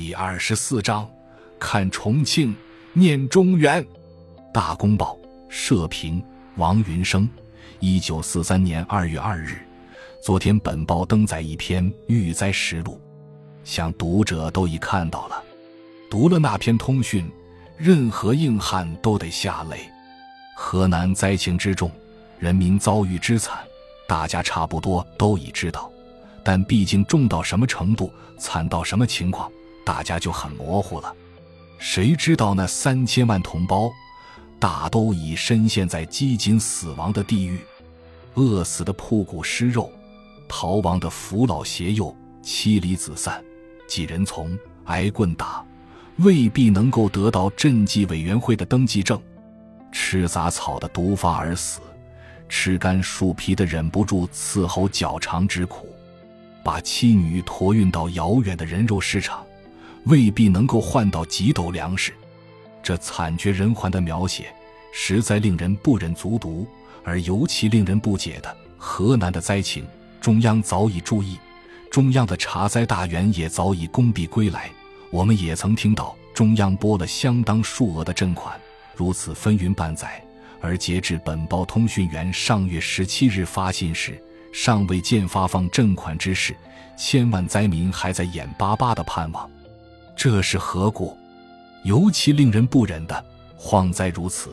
第二十四章，看重庆，念中原。大公报社评：王云生，一九四三年二月二日。昨天本报登载一篇遇灾实录，想读者都已看到了。读了那篇通讯，任何硬汉都得下泪。河南灾情之重，人民遭遇之惨，大家差不多都已知道，但毕竟重到什么程度，惨到什么情况？大家就很模糊了，谁知道那三千万同胞，大都已深陷在饥馑死亡的地狱，饿死的铺骨尸肉，逃亡的扶老携幼，妻离子散，几人从，挨棍打，未必能够得到赈济委员会的登记证，吃杂草的毒发而死，吃干树皮的忍不住伺候脚肠之苦，把妻女驮运到遥远的人肉市场。未必能够换到几斗粮食，这惨绝人寰的描写实在令人不忍卒读。而尤其令人不解的，河南的灾情，中央早已注意，中央的查灾大员也早已功毕归来。我们也曾听到中央拨了相当数额的赈款，如此分云半载。而截至本报通讯员上月十七日发信时，尚未见发放赈款之事，千万灾民还在眼巴巴的盼望。这是何故？尤其令人不忍的，荒灾如此，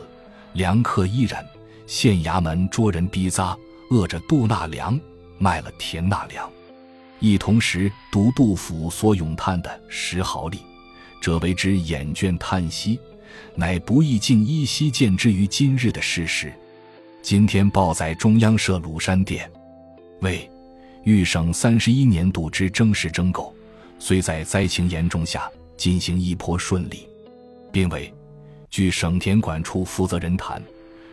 粮客依然，县衙门捉人逼扎，饿着度纳粮，卖了田纳粮。一同时读杜甫所咏叹的“石壕吏”，者为之眼倦叹息，乃不易尽依稀见之于今日的事实。今天报载中央设鲁山殿，为豫省三十一年度之征实征购。虽在灾情严重下进行一颇顺利，并为据省田管处负责人谈，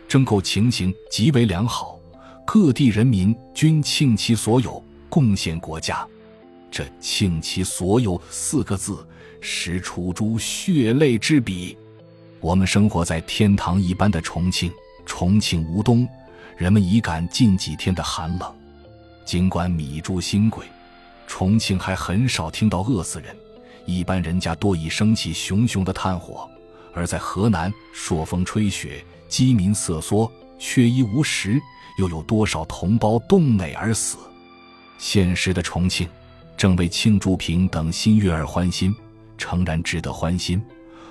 征购情形极为良好，各地人民均倾其所有贡献国家。这“倾其所有”四个字，实出诸血泪之笔。我们生活在天堂一般的重庆，重庆无冬，人们已感近几天的寒冷。尽管米猪新贵。重庆还很少听到饿死人，一般人家多以升起熊熊的炭火；而在河南，朔风吹雪，饥民瑟缩，缺衣无食，又有多少同胞冻馁而死？现实的重庆，正为庆祝平等新月而欢心，诚然值得欢心。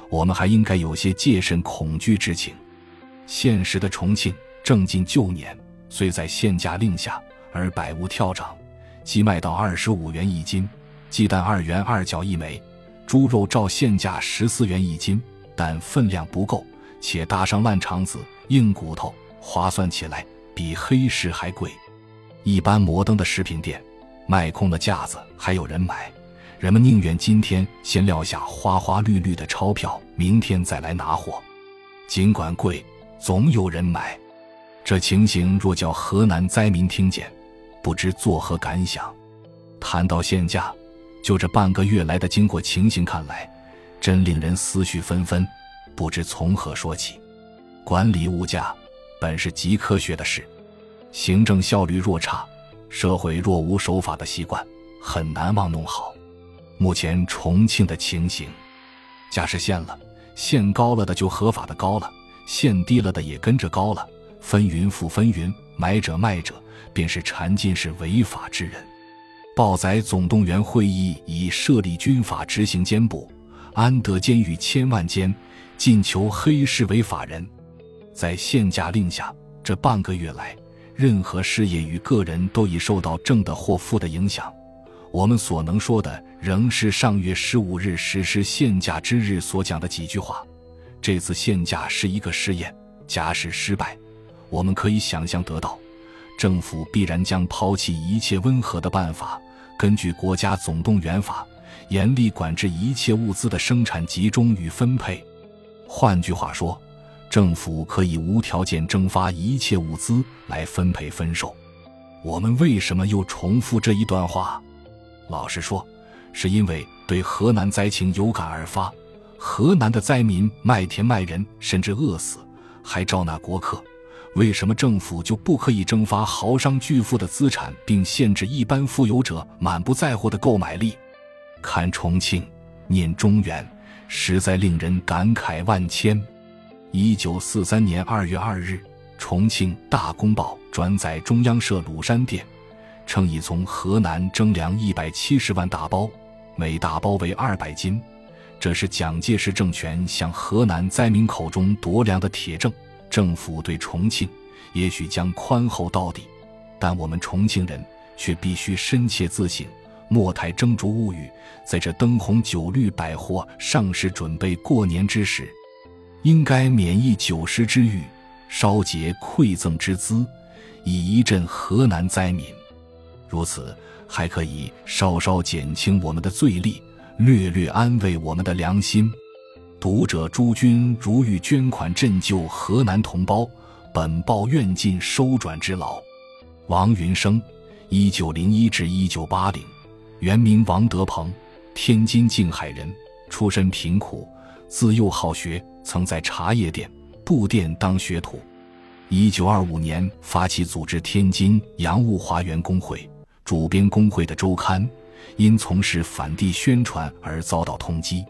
我们还应该有些戒慎恐惧之情。现实的重庆正进旧年，虽在限价令下，而百物跳涨。鸡卖到二十五元一斤，鸡蛋二元二角一枚，猪肉照现价十四元一斤，但分量不够，且搭上烂肠子、硬骨头，划算起来比黑市还贵。一般摩登的食品店，卖空的架子还有人买，人们宁愿今天先撂下花花绿绿的钞票，明天再来拿货。尽管贵，总有人买。这情形若叫河南灾民听见，不知作何感想？谈到限价，就这半个月来的经过情形看来，真令人思绪纷纷，不知从何说起。管理物价本是极科学的事，行政效率若差，社会若无守法的习惯，很难忘弄好。目前重庆的情形，价是限了，限高了的就合法的高了，限低了的也跟着高了，分云复分云，买者卖者。便是禅进士违法之人。报载总动员会议已设立军法执行监部，安德监狱千万间，尽求黑市违法人。在限价令下，这半个月来，任何事业与个人都已受到正的或负的影响。我们所能说的，仍是上月十五日实施限价之日所讲的几句话。这次限价是一个试验，假使失败，我们可以想象得到。政府必然将抛弃一切温和的办法，根据国家总动员法，严厉管制一切物资的生产集中与分配。换句话说，政府可以无条件征发一切物资来分配分售。我们为什么又重复这一段话？老实说，是因为对河南灾情有感而发。河南的灾民卖田卖人，甚至饿死，还招纳国客。为什么政府就不可以征发豪商巨富的资产，并限制一般富有者满不在乎的购买力？看重庆，念中原，实在令人感慨万千。一九四三年二月二日，重庆《大公报》转载中央社鲁山电，称已从河南征粮一百七十万大包，每大包为二百斤。这是蒋介石政权向河南灾民口中夺粮的铁证。政府对重庆也许将宽厚到底，但我们重庆人却必须深切自省。莫太蒸烛物语，在这灯红酒绿、百货上市、准备过年之时，应该免疫酒食之欲，稍结馈赠之资，以一振河南灾民。如此，还可以稍稍减轻我们的罪力，略略安慰我们的良心。读者诸君如欲捐款赈救河南同胞，本报愿尽收转之劳。王云生，一九零一至一九八零。原名王德鹏，天津静海人，出身贫苦，自幼好学，曾在茶叶店、布店当学徒。一九二五年发起组织天津洋务华园工会，主编工会的周刊，因从事反帝宣传而遭到通缉。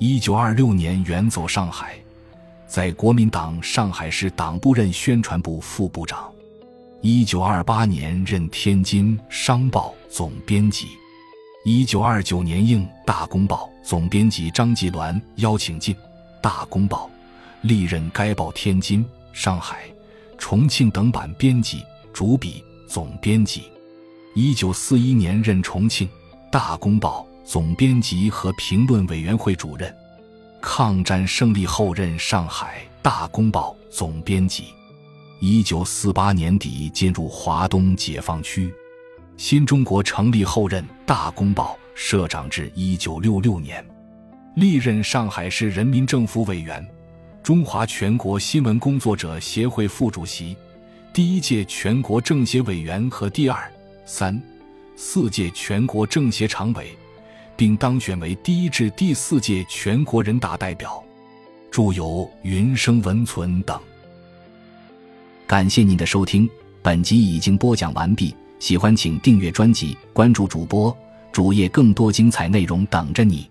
一九二六年远走上海，在国民党上海市党部任宣传部副部长。一九二八年任天津商报总编辑。一九二九年应《大公报》总编辑张继鸾邀请进《大公报》，历任该报天津、上海、重庆等版编辑、主笔、总编辑。一九四一年任重庆《大公报》总编辑和评论委员会主任。抗战胜利后任上海《大公报》总编辑。一九四八年底进入华东解放区。新中国成立后任《大公报》社长至一九六六年，历任上海市人民政府委员、中华全国新闻工作者协会副主席、第一届全国政协委员和第二、三、四届全国政协常委，并当选为第一至第四届全国人大代表，著有《云生文存》等。感谢您的收听，本集已经播讲完毕。喜欢请订阅专辑，关注主播主页，更多精彩内容等着你。